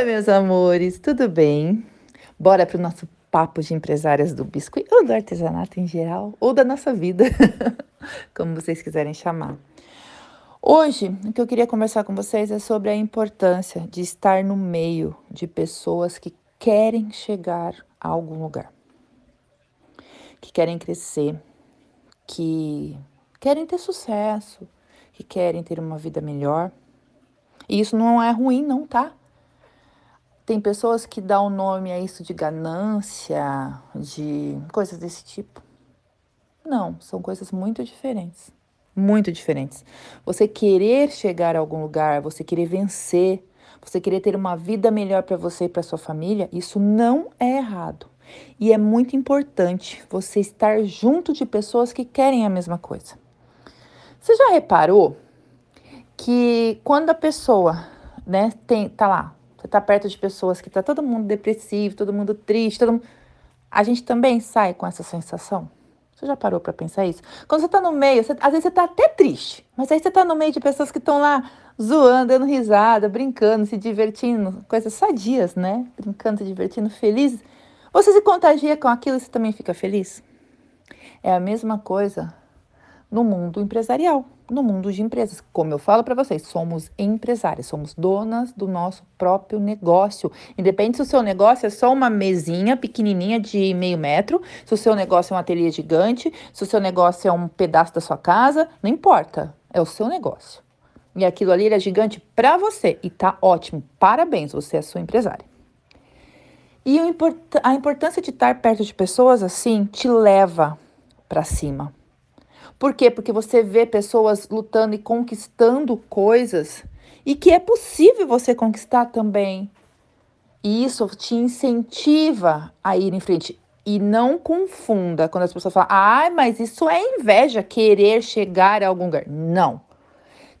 Oi, meus amores, tudo bem? Bora para o nosso papo de empresárias do biscoito ou do artesanato em geral, ou da nossa vida, como vocês quiserem chamar. Hoje, o que eu queria conversar com vocês é sobre a importância de estar no meio de pessoas que querem chegar a algum lugar, que querem crescer, que querem ter sucesso, que querem ter uma vida melhor. E isso não é ruim, não, tá? Tem pessoas que dão nome a isso de ganância, de coisas desse tipo. Não, são coisas muito diferentes. Muito diferentes. Você querer chegar a algum lugar, você querer vencer, você querer ter uma vida melhor para você e para sua família, isso não é errado. E é muito importante você estar junto de pessoas que querem a mesma coisa. Você já reparou que quando a pessoa, né, tem, tá lá, você tá perto de pessoas que tá todo mundo depressivo, todo mundo triste, todo mundo... A gente também sai com essa sensação? Você já parou para pensar isso? Quando você tá no meio, você, às vezes você tá até triste, mas aí você tá no meio de pessoas que estão lá zoando, dando risada, brincando, se divertindo, coisas sadias, né? Brincando, se divertindo, felizes. Você se contagia com aquilo e você também fica feliz? É a mesma coisa no mundo empresarial, no mundo de empresas. Como eu falo para vocês, somos empresárias, somos donas do nosso próprio negócio. Independente se o seu negócio é só uma mesinha pequenininha de meio metro, se o seu negócio é um ateliê gigante, se o seu negócio é um pedaço da sua casa, não importa, é o seu negócio. E aquilo ali é gigante para você e tá ótimo. Parabéns, você é sua empresária. E a importância de estar perto de pessoas assim te leva para cima por quê? Porque você vê pessoas lutando e conquistando coisas e que é possível você conquistar também. E isso te incentiva a ir em frente. E não confunda quando as pessoas falam, ah, mas isso é inveja, querer chegar a algum lugar. Não.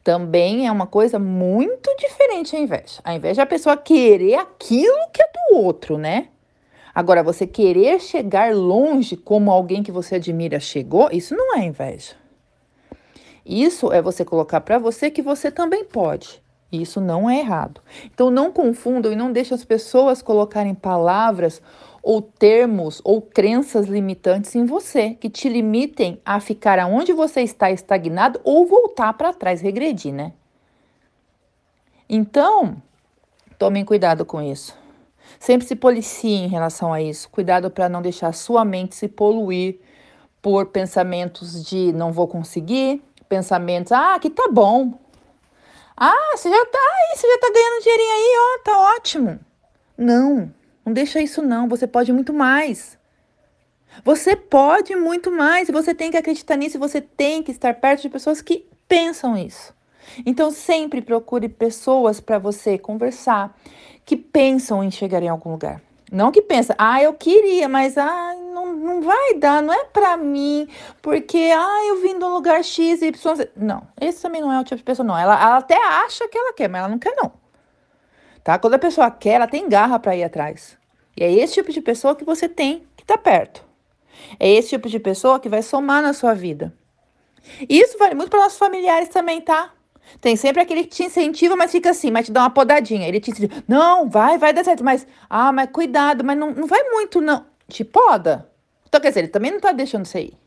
Também é uma coisa muito diferente a inveja. A inveja é a pessoa querer aquilo que é do outro, né? Agora, você querer chegar longe como alguém que você admira chegou, isso não é inveja. Isso é você colocar para você que você também pode. Isso não é errado. Então não confundam e não deixem as pessoas colocarem palavras ou termos ou crenças limitantes em você, que te limitem a ficar aonde você está estagnado ou voltar para trás, regredir, né? Então, tomem cuidado com isso. Sempre se policiem em relação a isso. Cuidado para não deixar sua mente se poluir por pensamentos de não vou conseguir, pensamentos, ah, que tá bom. Ah, você já tá aí, você já tá ganhando dinheirinho aí, ó, tá ótimo. Não, não deixa isso não, você pode muito mais. Você pode muito mais e você tem que acreditar nisso você tem que estar perto de pessoas que pensam isso. Então sempre procure pessoas para você conversar que pensam em chegar em algum lugar. Não que pensa, ah, eu queria, mas ah, não, não vai dar, não é para mim, porque ah, eu vim um lugar X, Y, Z. Não, esse também não é o tipo de pessoa, não. Ela, ela até acha que ela quer, mas ela não quer, não. Tá? Quando a pessoa quer, ela tem garra para ir atrás. E é esse tipo de pessoa que você tem que tá perto. É esse tipo de pessoa que vai somar na sua vida. E isso vale muito para nossos familiares também, tá? Tem sempre aquele que te incentiva, mas fica assim, mas te dá uma podadinha. Ele te incentiva, não, vai, vai dar certo, mas, ah, mas cuidado, mas não, não vai muito, não. Te poda. Então, quer dizer, ele também não tá deixando você ir.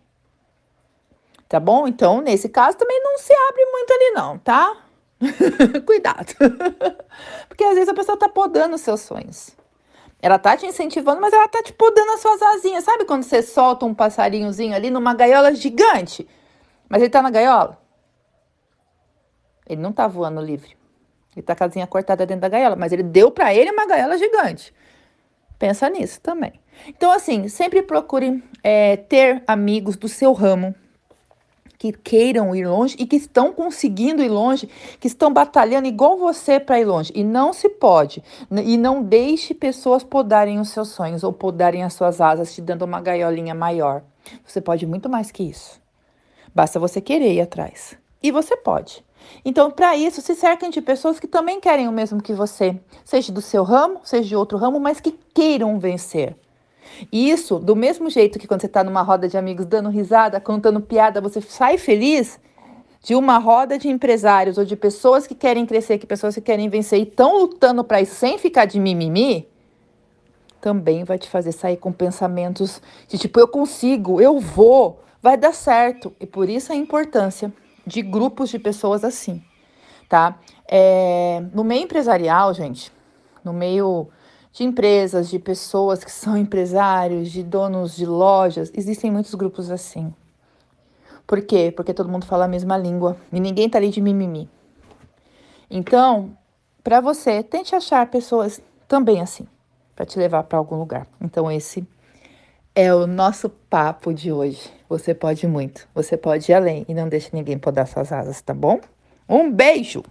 Tá bom? Então, nesse caso, também não se abre muito ali, não, tá? cuidado. Porque às vezes a pessoa tá podando os seus sonhos. Ela tá te incentivando, mas ela tá te podando as suas asinhas. Sabe quando você solta um passarinhozinho ali numa gaiola gigante? Mas ele tá na gaiola? Ele não tá voando livre. Ele tá com a casinha cortada dentro da gaiola, mas ele deu para ele uma gaiola gigante. Pensa nisso também. Então, assim, sempre procure é, ter amigos do seu ramo que queiram ir longe e que estão conseguindo ir longe, que estão batalhando igual você para ir longe. E não se pode. E não deixe pessoas podarem os seus sonhos ou podarem as suas asas, te dando uma gaiolinha maior. Você pode muito mais que isso. Basta você querer ir atrás. E você pode. Então, para isso, se cerquem de pessoas que também querem o mesmo que você, seja do seu ramo, seja de outro ramo, mas que queiram vencer. E isso, do mesmo jeito que quando você está numa roda de amigos dando risada, contando piada, você sai feliz, de uma roda de empresários ou de pessoas que querem crescer, que pessoas que querem vencer e estão lutando para isso sem ficar de mimimi, também vai te fazer sair com pensamentos de tipo, eu consigo, eu vou, vai dar certo. E por isso a importância de grupos de pessoas assim, tá? É, no meio empresarial, gente, no meio de empresas, de pessoas que são empresários, de donos de lojas, existem muitos grupos assim. Por quê? Porque todo mundo fala a mesma língua e ninguém tá ali de mimimi. Então, para você, tente achar pessoas também assim para te levar para algum lugar. Então esse é o nosso papo de hoje. Você pode muito, você pode ir além e não deixe ninguém podar suas asas, tá bom? Um beijo!